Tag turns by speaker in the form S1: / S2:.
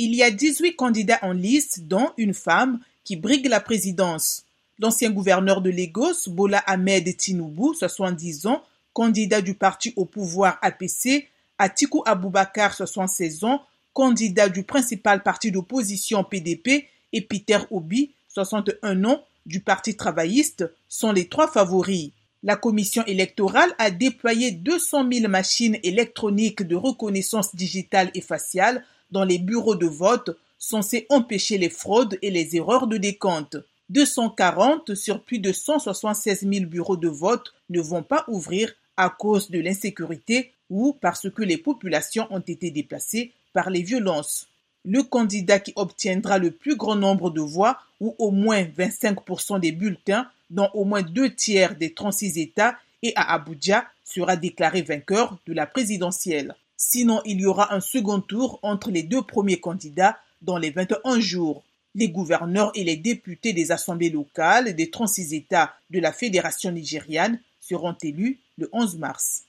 S1: Il y a dix-huit candidats en liste, dont une femme, qui brigue la présidence. L'ancien gouverneur de Lagos, Bola Ahmed Tinubu, 70 ans, candidat du parti au pouvoir APC, Atiku Abubakar, 76 ans, candidat du principal parti d'opposition PDP, et Peter Obi, 61 ans, du Parti travailliste, sont les trois favoris. La commission électorale a déployé 200 000 machines électroniques de reconnaissance digitale et faciale dans les bureaux de vote censés empêcher les fraudes et les erreurs de décompte. 240 sur plus de 176 000 bureaux de vote ne vont pas ouvrir à cause de l'insécurité ou parce que les populations ont été déplacées par les violences. Le candidat qui obtiendra le plus grand nombre de voix ou au moins 25% des bulletins dans au moins deux tiers des 36 États et à Abuja sera déclaré vainqueur de la présidentielle. Sinon, il y aura un second tour entre les deux premiers candidats dans les 21 jours. Les gouverneurs et les députés des assemblées locales des 36 États de la Fédération nigériane seront élus le 11 mars.